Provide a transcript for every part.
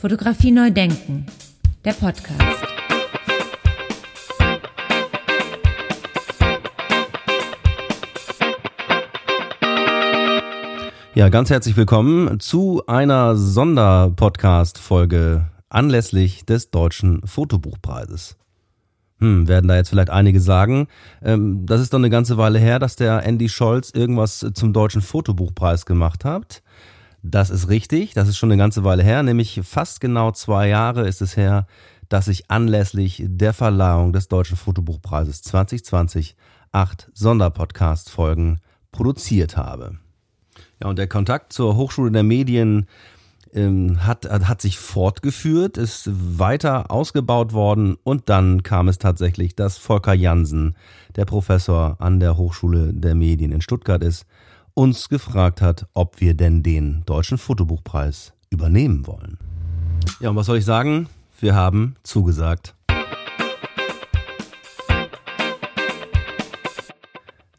Fotografie neu denken, der Podcast. Ja, ganz herzlich willkommen zu einer Sonderpodcast-Folge anlässlich des Deutschen Fotobuchpreises. Hm, werden da jetzt vielleicht einige sagen, ähm, das ist doch eine ganze Weile her, dass der Andy Scholz irgendwas zum Deutschen Fotobuchpreis gemacht hat. Das ist richtig, das ist schon eine ganze Weile her, nämlich fast genau zwei Jahre ist es her, dass ich anlässlich der Verleihung des Deutschen Fotobuchpreises 2020 acht Sonderpodcast-Folgen produziert habe. Ja, und der Kontakt zur Hochschule der Medien ähm, hat, hat sich fortgeführt, ist weiter ausgebaut worden und dann kam es tatsächlich, dass Volker Jansen, der Professor an der Hochschule der Medien in Stuttgart ist, uns gefragt hat, ob wir denn den Deutschen Fotobuchpreis übernehmen wollen. Ja, und was soll ich sagen? Wir haben zugesagt.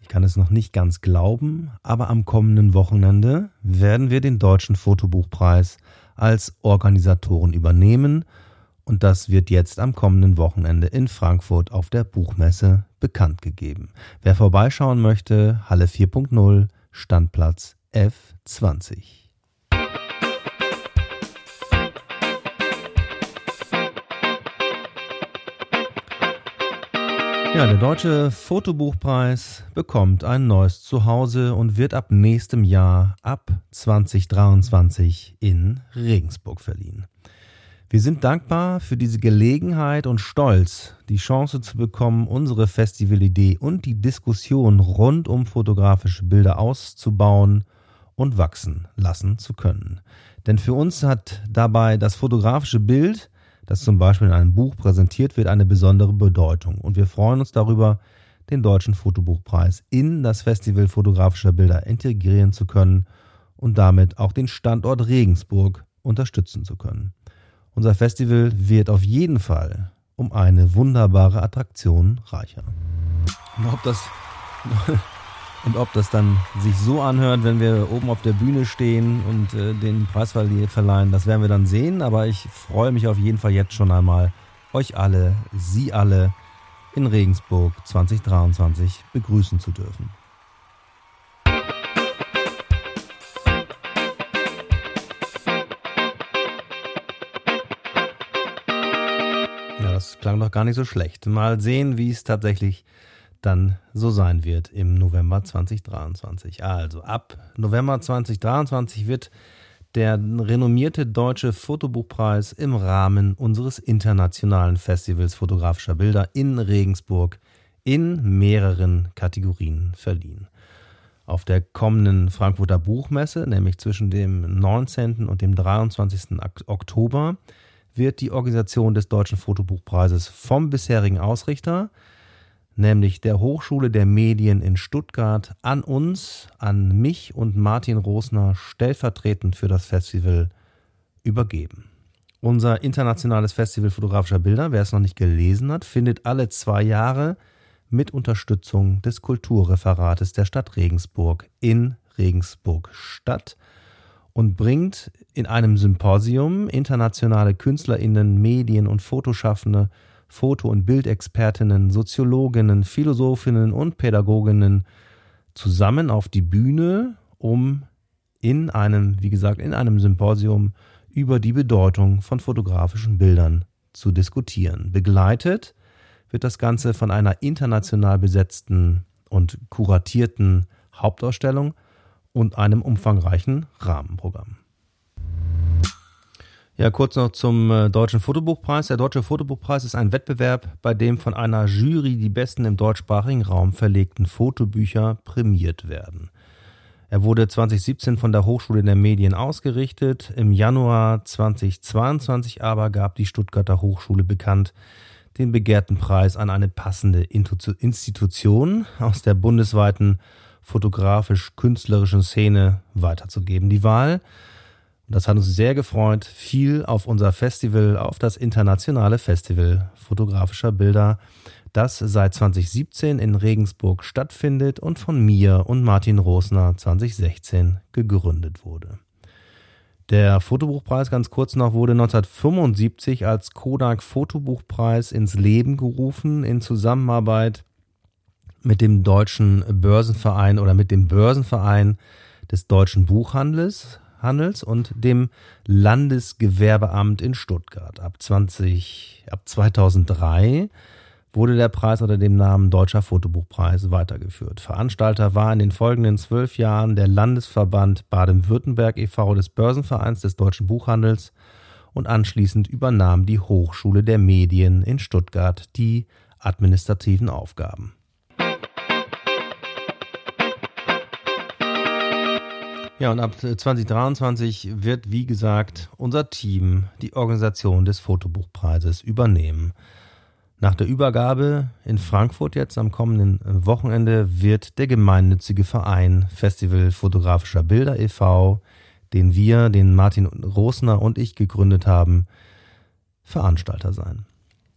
Ich kann es noch nicht ganz glauben, aber am kommenden Wochenende werden wir den Deutschen Fotobuchpreis als Organisatoren übernehmen und das wird jetzt am kommenden Wochenende in Frankfurt auf der Buchmesse bekannt gegeben. Wer vorbeischauen möchte, Halle 4.0 Standplatz F20. Ja, der Deutsche Fotobuchpreis bekommt ein neues Zuhause und wird ab nächstem Jahr, ab 2023, in Regensburg verliehen. Wir sind dankbar für diese Gelegenheit und stolz, die Chance zu bekommen, unsere Festivalidee und die Diskussion rund um fotografische Bilder auszubauen und wachsen lassen zu können. Denn für uns hat dabei das fotografische Bild, das zum Beispiel in einem Buch präsentiert wird, eine besondere Bedeutung. Und wir freuen uns darüber, den Deutschen Fotobuchpreis in das Festival fotografischer Bilder integrieren zu können und damit auch den Standort Regensburg unterstützen zu können. Unser Festival wird auf jeden Fall um eine wunderbare Attraktion reicher. Und ob das, und ob das dann sich so anhört, wenn wir oben auf der Bühne stehen und äh, den Preis verleihen, das werden wir dann sehen. Aber ich freue mich auf jeden Fall jetzt schon einmal, euch alle, Sie alle in Regensburg 2023 begrüßen zu dürfen. Klang doch gar nicht so schlecht. Mal sehen, wie es tatsächlich dann so sein wird im November 2023. Also ab November 2023 wird der renommierte deutsche Fotobuchpreis im Rahmen unseres internationalen Festivals fotografischer Bilder in Regensburg in mehreren Kategorien verliehen. Auf der kommenden Frankfurter Buchmesse, nämlich zwischen dem 19. und dem 23. Oktober, wird die Organisation des Deutschen Fotobuchpreises vom bisherigen Ausrichter, nämlich der Hochschule der Medien in Stuttgart, an uns, an mich und Martin Rosner stellvertretend für das Festival übergeben. Unser internationales Festival fotografischer Bilder, wer es noch nicht gelesen hat, findet alle zwei Jahre mit Unterstützung des Kulturreferates der Stadt Regensburg in Regensburg statt und bringt in einem Symposium internationale Künstlerinnen, Medien und Fotoschaffende, Foto- und Bildexpertinnen, Soziologinnen, Philosophinnen und Pädagoginnen zusammen auf die Bühne, um in einem, wie gesagt, in einem Symposium über die Bedeutung von fotografischen Bildern zu diskutieren. Begleitet wird das Ganze von einer international besetzten und kuratierten Hauptausstellung und einem umfangreichen Rahmenprogramm. Ja, kurz noch zum äh, Deutschen Fotobuchpreis. Der Deutsche Fotobuchpreis ist ein Wettbewerb, bei dem von einer Jury die besten im deutschsprachigen Raum verlegten Fotobücher prämiert werden. Er wurde 2017 von der Hochschule der Medien ausgerichtet. Im Januar 2022 aber gab die Stuttgarter Hochschule bekannt, den begehrten Preis an eine passende Institution aus der bundesweiten fotografisch-künstlerischen Szene weiterzugeben. Die Wahl, das hat uns sehr gefreut, fiel auf unser Festival, auf das internationale Festival fotografischer Bilder, das seit 2017 in Regensburg stattfindet und von mir und Martin Rosner 2016 gegründet wurde. Der Fotobuchpreis, ganz kurz noch, wurde 1975 als Kodak Fotobuchpreis ins Leben gerufen in Zusammenarbeit mit dem Deutschen Börsenverein oder mit dem Börsenverein des Deutschen Buchhandels Handels und dem Landesgewerbeamt in Stuttgart. Ab 20, ab 2003 wurde der Preis unter dem Namen Deutscher Fotobuchpreis weitergeführt. Veranstalter war in den folgenden zwölf Jahren der Landesverband Baden-Württemberg e.V. des Börsenvereins des deutschen Buchhandels und anschließend übernahm die Hochschule der Medien in Stuttgart die administrativen Aufgaben. Ja, und ab 2023 wird, wie gesagt, unser Team die Organisation des Fotobuchpreises übernehmen. Nach der Übergabe in Frankfurt jetzt am kommenden Wochenende wird der gemeinnützige Verein Festival Fotografischer Bilder e.V., den wir, den Martin Rosner und ich gegründet haben, Veranstalter sein.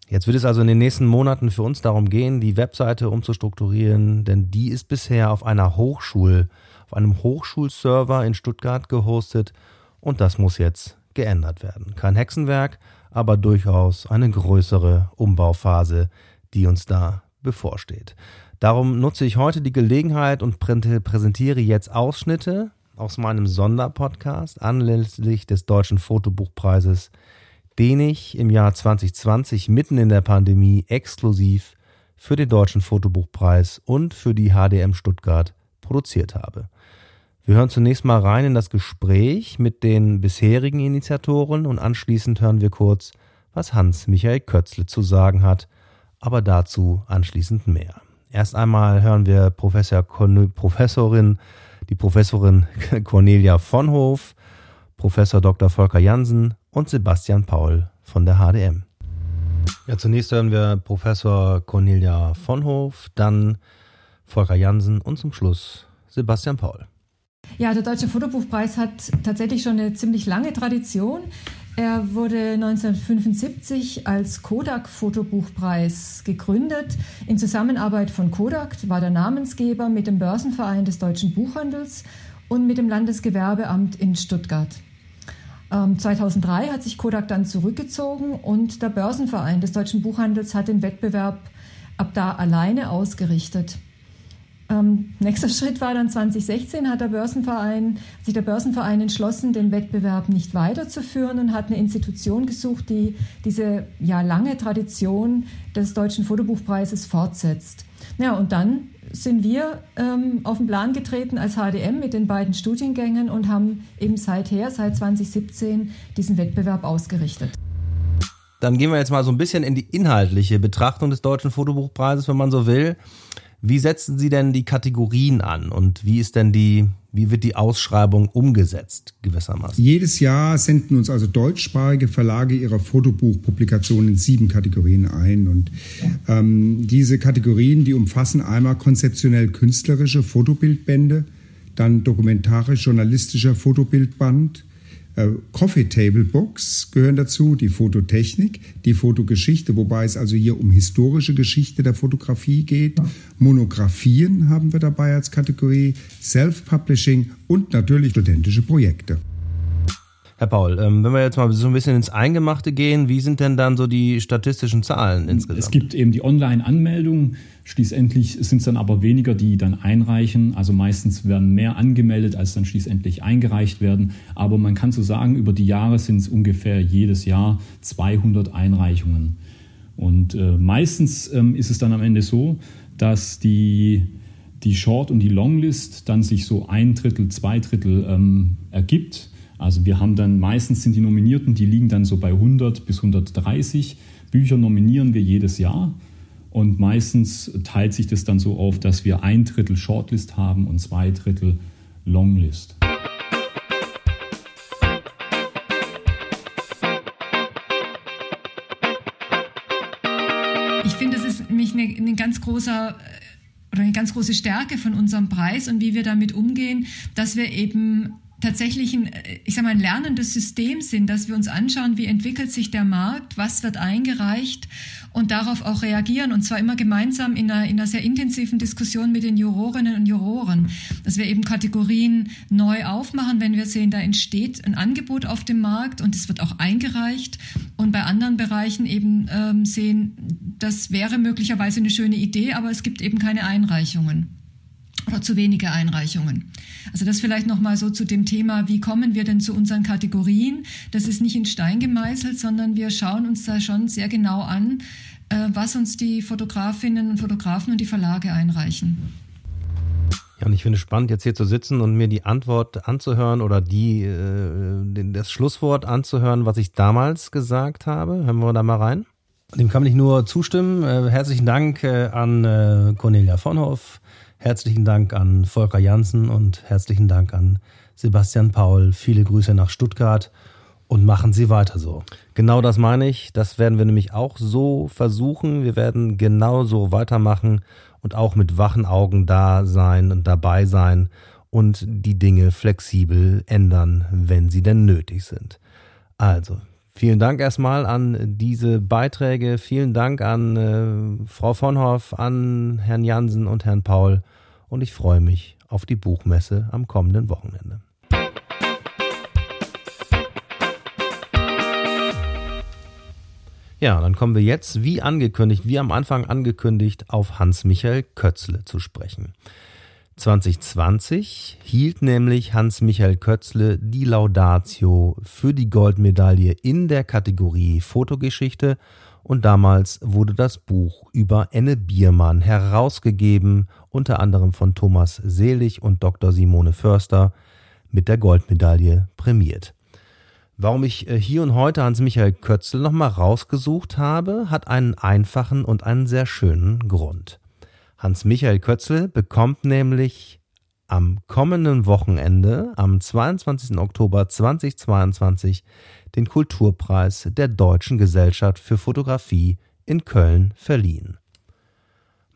Jetzt wird es also in den nächsten Monaten für uns darum gehen, die Webseite umzustrukturieren, denn die ist bisher auf einer Hochschul, einem Hochschulserver in Stuttgart gehostet und das muss jetzt geändert werden. Kein Hexenwerk, aber durchaus eine größere Umbauphase, die uns da bevorsteht. Darum nutze ich heute die Gelegenheit und präsentiere jetzt Ausschnitte aus meinem Sonderpodcast anlässlich des Deutschen Fotobuchpreises, den ich im Jahr 2020 mitten in der Pandemie exklusiv für den Deutschen Fotobuchpreis und für die HDM Stuttgart produziert habe. Wir hören zunächst mal rein in das Gespräch mit den bisherigen Initiatoren und anschließend hören wir kurz, was Hans-Michael Kötzle zu sagen hat, aber dazu anschließend mehr. Erst einmal hören wir Professor Professorin, die Professorin Cornelia von Hof, Professor Dr. Volker Jansen und Sebastian Paul von der HDM. Ja, zunächst hören wir Professor Cornelia von Hof, dann Volker Jansen und zum Schluss Sebastian Paul. Ja, der Deutsche Fotobuchpreis hat tatsächlich schon eine ziemlich lange Tradition. Er wurde 1975 als Kodak Fotobuchpreis gegründet. In Zusammenarbeit von Kodak war der Namensgeber mit dem Börsenverein des deutschen Buchhandels und mit dem Landesgewerbeamt in Stuttgart. 2003 ähm, hat sich Kodak dann zurückgezogen und der Börsenverein des deutschen Buchhandels hat den Wettbewerb ab da alleine ausgerichtet. Ähm, nächster Schritt war dann 2016, hat der Börsenverein, sich der Börsenverein entschlossen, den Wettbewerb nicht weiterzuführen und hat eine Institution gesucht, die diese ja, lange Tradition des Deutschen Fotobuchpreises fortsetzt. Ja, und dann sind wir ähm, auf den Plan getreten als HDM mit den beiden Studiengängen und haben eben seither, seit 2017, diesen Wettbewerb ausgerichtet. Dann gehen wir jetzt mal so ein bisschen in die inhaltliche Betrachtung des Deutschen Fotobuchpreises, wenn man so will. Wie setzen Sie denn die Kategorien an und wie ist denn die, wie wird die Ausschreibung umgesetzt gewissermaßen? Jedes Jahr senden uns also deutschsprachige Verlage ihre Fotobuchpublikationen in sieben Kategorien ein und ähm, diese Kategorien, die umfassen einmal konzeptionell künstlerische Fotobildbände, dann dokumentarisch-journalistischer Fotobildband, Coffee Table Books gehören dazu, die Fototechnik, die Fotogeschichte, wobei es also hier um historische Geschichte der Fotografie geht. Monographien haben wir dabei als Kategorie, Self-Publishing und natürlich studentische Projekte. Herr Paul, ähm, wenn wir jetzt mal so ein bisschen ins Eingemachte gehen, wie sind denn dann so die statistischen Zahlen insgesamt? Es gibt eben die Online-Anmeldung. Schließlich sind es dann aber weniger, die dann einreichen. Also meistens werden mehr angemeldet, als dann schließlich eingereicht werden. Aber man kann so sagen, über die Jahre sind es ungefähr jedes Jahr 200 Einreichungen. Und äh, meistens ähm, ist es dann am Ende so, dass die, die Short- und die Longlist dann sich so ein Drittel, zwei Drittel ähm, ergibt. Also wir haben dann meistens sind die Nominierten, die liegen dann so bei 100 bis 130 Bücher nominieren wir jedes Jahr. Und meistens teilt sich das dann so auf, dass wir ein Drittel Shortlist haben und zwei Drittel Longlist. Ich finde, das ist nämlich eine, eine ganz großer oder eine ganz große Stärke von unserem Preis und wie wir damit umgehen, dass wir eben tatsächlich ein, ich sag mal, ein lernendes System sind, dass wir uns anschauen, wie entwickelt sich der Markt, was wird eingereicht und darauf auch reagieren. Und zwar immer gemeinsam in einer, in einer sehr intensiven Diskussion mit den Jurorinnen und Juroren, dass wir eben Kategorien neu aufmachen, wenn wir sehen, da entsteht ein Angebot auf dem Markt und es wird auch eingereicht. Und bei anderen Bereichen eben ähm, sehen, das wäre möglicherweise eine schöne Idee, aber es gibt eben keine Einreichungen oder zu wenige Einreichungen. Also das vielleicht noch mal so zu dem Thema, wie kommen wir denn zu unseren Kategorien? Das ist nicht in Stein gemeißelt, sondern wir schauen uns da schon sehr genau an, äh, was uns die Fotografinnen und Fotografen und die Verlage einreichen. Ja, und ich finde es spannend, jetzt hier zu sitzen und mir die Antwort anzuhören oder die, äh, das Schlusswort anzuhören, was ich damals gesagt habe. Hören wir da mal rein. Dem kann ich nur zustimmen. Äh, herzlichen Dank an Cornelia von Hoff, Herzlichen Dank an Volker Janssen und herzlichen Dank an Sebastian Paul. Viele Grüße nach Stuttgart und machen Sie weiter so. Genau das meine ich. Das werden wir nämlich auch so versuchen. Wir werden genau so weitermachen und auch mit wachen Augen da sein und dabei sein und die Dinge flexibel ändern, wenn sie denn nötig sind. Also, Vielen Dank erstmal an diese Beiträge. Vielen Dank an äh, Frau von Hoff, an Herrn Jansen und Herrn Paul. Und ich freue mich auf die Buchmesse am kommenden Wochenende. Ja, dann kommen wir jetzt, wie angekündigt, wie am Anfang angekündigt, auf Hans-Michael Kötzle zu sprechen. 2020 hielt nämlich Hans-Michael Kötzle die Laudatio für die Goldmedaille in der Kategorie Fotogeschichte und damals wurde das Buch über Enne Biermann herausgegeben, unter anderem von Thomas Selig und Dr. Simone Förster mit der Goldmedaille prämiert. Warum ich äh, hier und heute Hans-Michael Kötzle nochmal rausgesucht habe, hat einen einfachen und einen sehr schönen Grund. Hans-Michael Kötzl bekommt nämlich am kommenden Wochenende, am 22. Oktober 2022, den Kulturpreis der Deutschen Gesellschaft für Fotografie in Köln verliehen.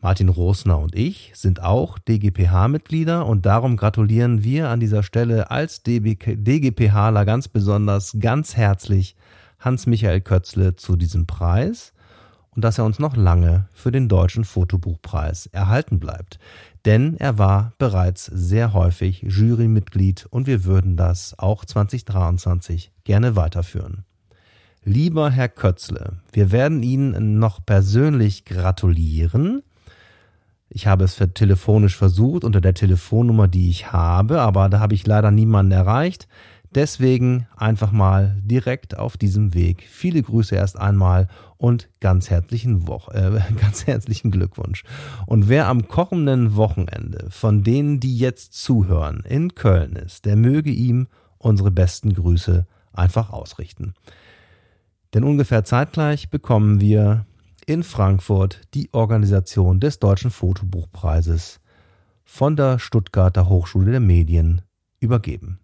Martin Rosner und ich sind auch DGPH-Mitglieder und darum gratulieren wir an dieser Stelle als DGPHler ganz besonders ganz herzlich Hans-Michael Kötzle zu diesem Preis und dass er uns noch lange für den Deutschen Fotobuchpreis erhalten bleibt. Denn er war bereits sehr häufig Jurymitglied und wir würden das auch 2023 gerne weiterführen. Lieber Herr Kötzle, wir werden Ihnen noch persönlich gratulieren. Ich habe es telefonisch versucht unter der Telefonnummer, die ich habe, aber da habe ich leider niemanden erreicht. Deswegen einfach mal direkt auf diesem Weg. Viele Grüße erst einmal und ganz herzlichen, Wo äh, ganz herzlichen Glückwunsch. Und wer am kommenden Wochenende von denen, die jetzt zuhören, in Köln ist, der möge ihm unsere besten Grüße einfach ausrichten. Denn ungefähr zeitgleich bekommen wir in Frankfurt die Organisation des Deutschen Fotobuchpreises von der Stuttgarter Hochschule der Medien übergeben.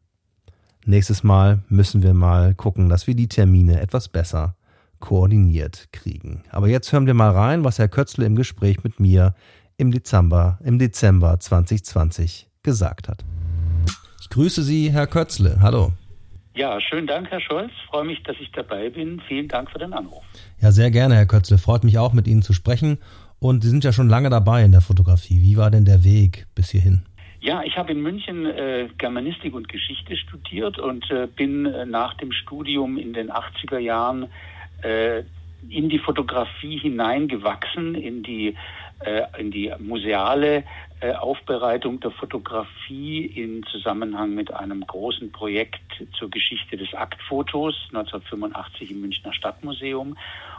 Nächstes Mal müssen wir mal gucken, dass wir die Termine etwas besser koordiniert kriegen. Aber jetzt hören wir mal rein, was Herr Kötzle im Gespräch mit mir im Dezember, im Dezember 2020 gesagt hat. Ich grüße Sie, Herr Kötzle. Hallo. Ja, schönen Dank, Herr Scholz. Freue mich, dass ich dabei bin. Vielen Dank für den Anruf. Ja, sehr gerne, Herr Kötzle. Freut mich auch, mit Ihnen zu sprechen. Und Sie sind ja schon lange dabei in der Fotografie. Wie war denn der Weg bis hierhin? Ja, ich habe in München äh, Germanistik und Geschichte studiert und äh, bin äh, nach dem Studium in den 80er Jahren äh, in die Fotografie hineingewachsen, in die, äh, in die museale Aufbereitung der Fotografie in Zusammenhang mit einem großen Projekt zur Geschichte des Aktfotos 1985 im Münchner Stadtmuseum.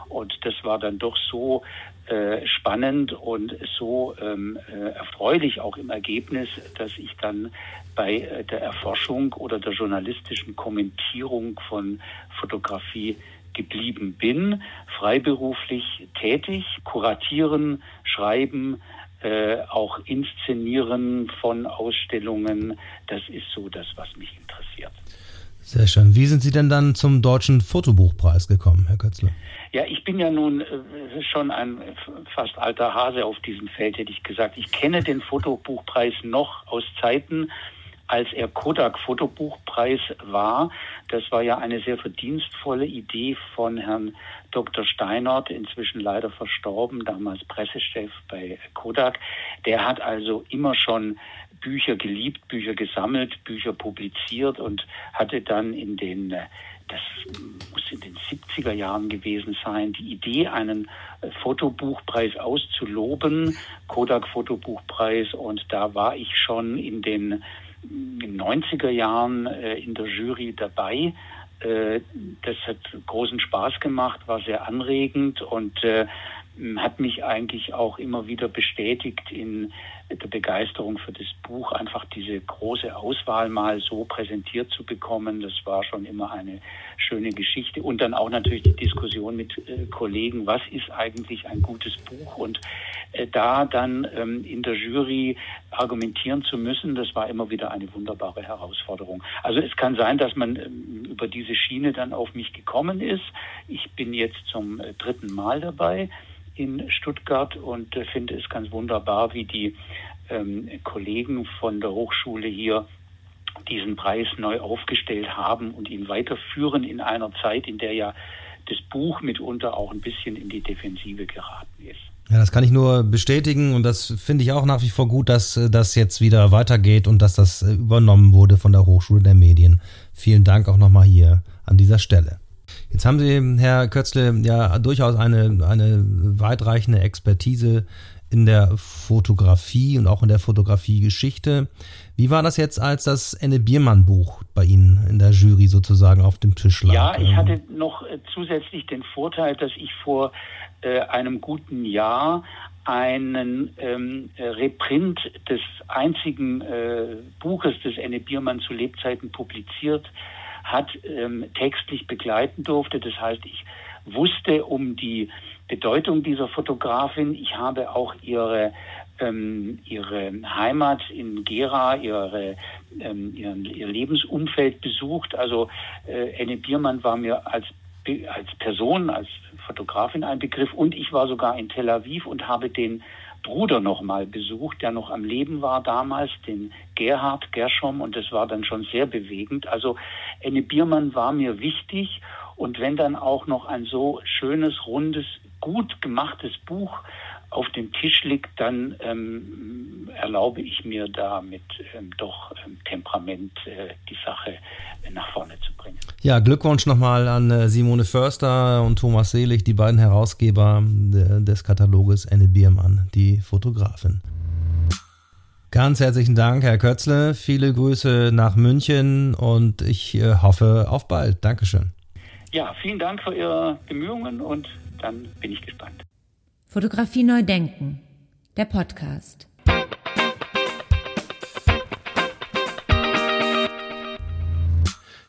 Und das war dann doch so äh, spannend und so ähm, äh, erfreulich auch im Ergebnis, dass ich dann bei äh, der Erforschung oder der journalistischen Kommentierung von Fotografie geblieben bin, freiberuflich tätig, kuratieren, schreiben, äh, auch inszenieren von Ausstellungen. Das ist so das, was mich interessiert. Sehr schön. Wie sind Sie denn dann zum Deutschen Fotobuchpreis gekommen, Herr Kötzler? Ja, ich bin ja nun äh, schon ein fast alter Hase auf diesem Feld, hätte ich gesagt. Ich kenne den Fotobuchpreis noch aus Zeiten, als er Kodak Fotobuchpreis war. Das war ja eine sehr verdienstvolle Idee von Herrn Dr. Steinert, inzwischen leider verstorben, damals Pressechef bei Kodak. Der hat also immer schon Bücher geliebt, Bücher gesammelt, Bücher publiziert und hatte dann in den das muss in den 70er Jahren gewesen sein, die Idee, einen äh, Fotobuchpreis auszuloben, Kodak Fotobuchpreis. Und da war ich schon in den 90er Jahren äh, in der Jury dabei. Äh, das hat großen Spaß gemacht, war sehr anregend und hat mich eigentlich auch immer wieder bestätigt in der Begeisterung für das Buch, einfach diese große Auswahl mal so präsentiert zu bekommen. Das war schon immer eine schöne Geschichte. Und dann auch natürlich die Diskussion mit äh, Kollegen, was ist eigentlich ein gutes Buch? Und äh, da dann ähm, in der Jury argumentieren zu müssen, das war immer wieder eine wunderbare Herausforderung. Also es kann sein, dass man ähm, über diese Schiene dann auf mich gekommen ist. Ich bin jetzt zum äh, dritten Mal dabei in Stuttgart und äh, finde es ganz wunderbar, wie die ähm, Kollegen von der Hochschule hier diesen Preis neu aufgestellt haben und ihn weiterführen in einer Zeit, in der ja das Buch mitunter auch ein bisschen in die Defensive geraten ist. Ja, das kann ich nur bestätigen und das finde ich auch nach wie vor gut, dass äh, das jetzt wieder weitergeht und dass das äh, übernommen wurde von der Hochschule der Medien. Vielen Dank auch nochmal hier an dieser Stelle. Jetzt haben Sie, Herr Kötzle, ja durchaus eine, eine weitreichende Expertise in der Fotografie und auch in der Fotografiegeschichte. Wie war das jetzt, als das Enne Biermann Buch bei Ihnen in der Jury sozusagen auf dem Tisch lag? Ja, ich hatte noch äh, zusätzlich den Vorteil, dass ich vor äh, einem guten Jahr einen ähm, Reprint des einzigen äh, Buches des Enne Biermann zu Lebzeiten publiziert hat, ähm, textlich begleiten durfte. Das heißt, ich wusste um die Bedeutung dieser Fotografin. Ich habe auch ihre ähm, ihre Heimat in Gera, ihre, ähm, ihren, ihr Lebensumfeld besucht. Also äh, Enne Biermann war mir als als Person, als Fotografin ein Begriff und ich war sogar in Tel Aviv und habe den Bruder noch mal besucht, der noch am Leben war damals, den Gerhard Gerschom, und das war dann schon sehr bewegend. Also Enne Biermann war mir wichtig und wenn dann auch noch ein so schönes, rundes, gut gemachtes Buch auf dem Tisch liegt, dann ähm, erlaube ich mir da mit ähm, doch ähm, Temperament äh, die Sache äh, nach vorne zu bringen. Ja, Glückwunsch nochmal an äh, Simone Förster und Thomas Selig, die beiden Herausgeber de, des Kataloges Anne Biermann, die Fotografin. Ganz herzlichen Dank, Herr Kötzle. Viele Grüße nach München und ich äh, hoffe auf bald. Dankeschön. Ja, vielen Dank für Ihre Bemühungen und dann bin ich gespannt. Fotografie neu denken. Der Podcast.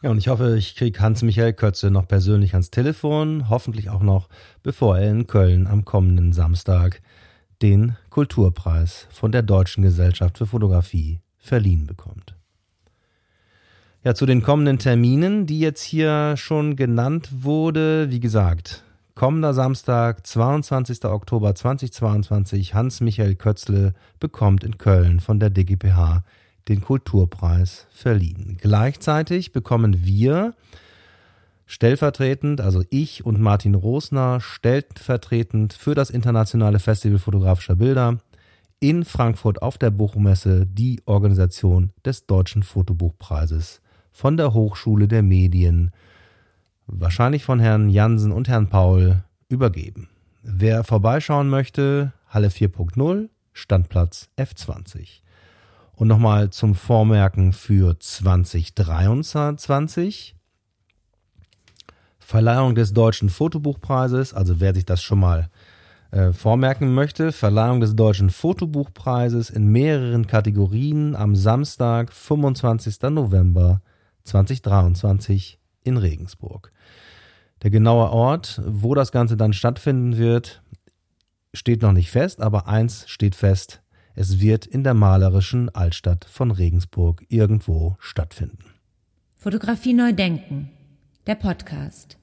Ja, und ich hoffe, ich kriege Hans-Michael Kötze noch persönlich ans Telefon, hoffentlich auch noch, bevor er in Köln am kommenden Samstag den Kulturpreis von der Deutschen Gesellschaft für Fotografie verliehen bekommt. Ja, zu den kommenden Terminen, die jetzt hier schon genannt wurde, wie gesagt, Kommender Samstag, 22. Oktober 2022, Hans-Michael Kötzle bekommt in Köln von der DGPH den Kulturpreis verliehen. Gleichzeitig bekommen wir stellvertretend, also ich und Martin Rosner, stellvertretend für das Internationale Festival fotografischer Bilder in Frankfurt auf der Buchmesse die Organisation des Deutschen Fotobuchpreises von der Hochschule der Medien wahrscheinlich von Herrn Jansen und Herrn Paul, übergeben. Wer vorbeischauen möchte, Halle 4.0, Standplatz F20. Und nochmal zum Vormerken für 2023. Verleihung des Deutschen Fotobuchpreises, also wer sich das schon mal äh, vormerken möchte, Verleihung des Deutschen Fotobuchpreises in mehreren Kategorien am Samstag, 25. November 2023 in Regensburg. Der genaue Ort, wo das Ganze dann stattfinden wird, steht noch nicht fest, aber eins steht fest, es wird in der malerischen Altstadt von Regensburg irgendwo stattfinden. Fotografie neu denken. Der Podcast.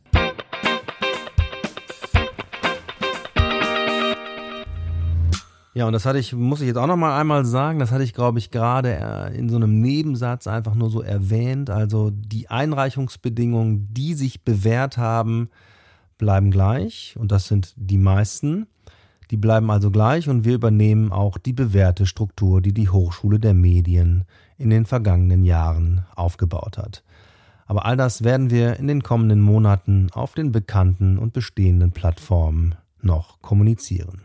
Ja, und das hatte ich, muss ich jetzt auch noch mal einmal sagen, das hatte ich, glaube ich, gerade äh, in so einem Nebensatz einfach nur so erwähnt. Also die Einreichungsbedingungen, die sich bewährt haben, bleiben gleich. Und das sind die meisten. Die bleiben also gleich und wir übernehmen auch die bewährte Struktur, die die Hochschule der Medien in den vergangenen Jahren aufgebaut hat. Aber all das werden wir in den kommenden Monaten auf den bekannten und bestehenden Plattformen noch kommunizieren.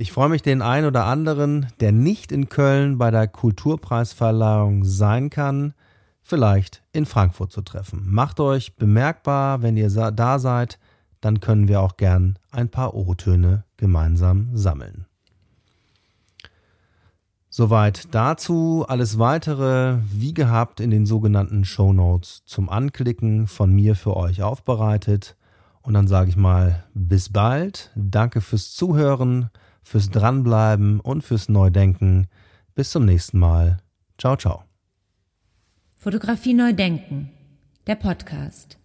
Ich freue mich, den einen oder anderen, der nicht in Köln bei der Kulturpreisverleihung sein kann, vielleicht in Frankfurt zu treffen. Macht euch bemerkbar, wenn ihr da seid, dann können wir auch gern ein paar O-Töne gemeinsam sammeln. Soweit dazu. Alles weitere, wie gehabt, in den sogenannten Show Notes zum Anklicken von mir für euch aufbereitet. Und dann sage ich mal, bis bald. Danke fürs Zuhören fürs Dranbleiben und fürs Neudenken. Bis zum nächsten Mal. Ciao, ciao. Fotografie Neudenken, der Podcast.